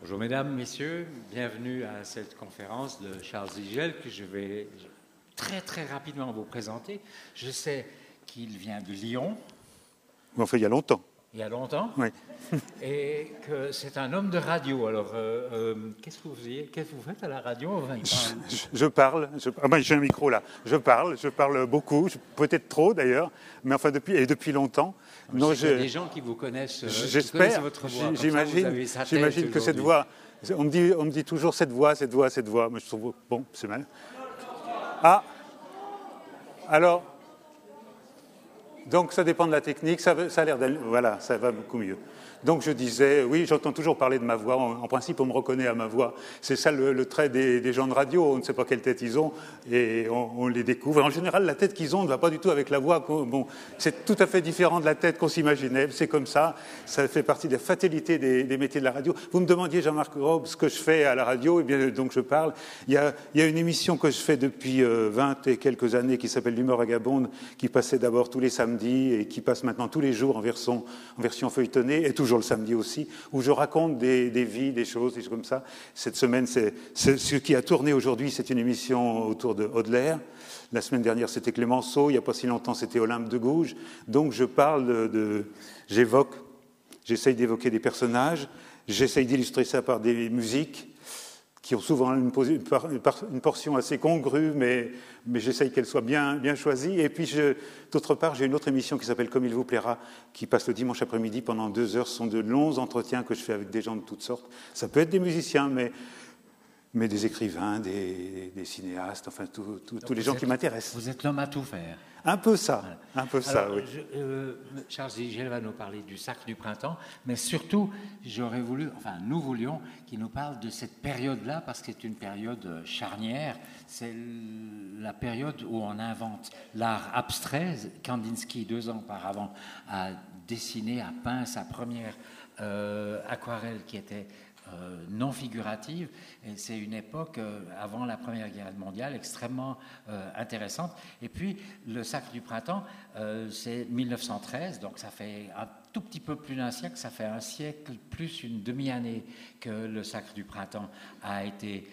Bonjour mesdames, messieurs, bienvenue à cette conférence de Charles Zigel que je vais très très rapidement vous présenter. Je sais qu'il vient de Lyon. Enfin, il y a longtemps. Il y a longtemps Oui. Et que c'est un homme de radio. Alors, euh, euh, qu'est-ce que vous faisiez Qu'est-ce que vous faites à la radio Enfin, Je, je parle. Je, ah ben, j'ai un micro là. Je parle. Je parle beaucoup. Peut-être trop d'ailleurs. Mais enfin, depuis, et depuis longtemps. Non, Je y a des gens qui vous connaissent. euh, J'espère. J'imagine. J'imagine que cette voix. On me dit, on me dit toujours cette voix, cette voix, cette voix. Mais je trouve bon, c'est mal. Ah. Alors. Donc ça dépend de la technique. Ça, a l'air d'aller. Voilà, ça va beaucoup mieux. Donc je disais, oui, j'entends toujours parler de ma voix. En, principe, on me reconnaît à ma voix. C'est ça le, trait des, gens de radio. On ne sait pas quelle tête ils ont et on, les découvre. En général, la tête qu'ils ont ne va pas du tout avec la voix. c'est tout à fait différent de la tête qu'on s'imaginait. C'est comme ça. Ça fait partie des fatalités des, métiers de la radio. Vous me demandiez, Jean-Marc Robe, ce que je fais à la radio. Eh bien, donc je parle. Il y a, une émission que je fais depuis euh, 20 et quelques années qui s'appelle L'humeur vagabonde, qui passait d'abord tous les samedis et qui passe maintenant tous les jours en version, feuilletonnée et toujours le samedi aussi, où je raconte des, vies, des choses, des choses comme ça. Cette semaine, c'est ce qui a tourné aujourd'hui, c'est une émission autour de Audelaire. La semaine dernière, c'était Clémenceau. Il n'y a pas si longtemps, c'était Olympe de Gouges. Donc, je parle de- j'évoque, j'essaye d'évoquer des personnages, j'essaye d'illustrer ça par des musiques qui ont souvent une, portion assez congrue, mais, j'essaye qu'elle soit bien, bien choisie. Et puis, d'autre part, j'ai une autre émission qui s'appelle Comme il vous plaira, qui passe le dimanche après-midi pendant deux heures. Ce sont de longs entretiens que je fais avec des gens de toutes sortes. Ça peut être des musiciens, mais, mais des écrivains, des, des cinéastes, enfin, tout- tout- tous les gens êtes- qui m'intéressent. Vous êtes l'homme à tout faire. Un peu ça, un peu ça, oui. je- euh, Charles Zigel va nous parler du Sacre du Printemps, mais surtout, j'aurais voulu, enfin, nous voulions qu'il nous parle de cette période-là, parce que c'est une période euh, charnière. C'est la période où on invente l'art abstrait. Kandinsky, deux ans auparavant, a dessiné, a peint sa première euh, aquarelle qui était euh, non figurative. Et c'est une époque, euh, avant la Première Guerre mondiale, extrêmement euh, intéressante. Et puis, le Sacre du Printemps, c'est 1913, donc ça fait un tout petit peu plus d'un siècle, ça fait un siècle plus une demi-année que le Sacre du Printemps a été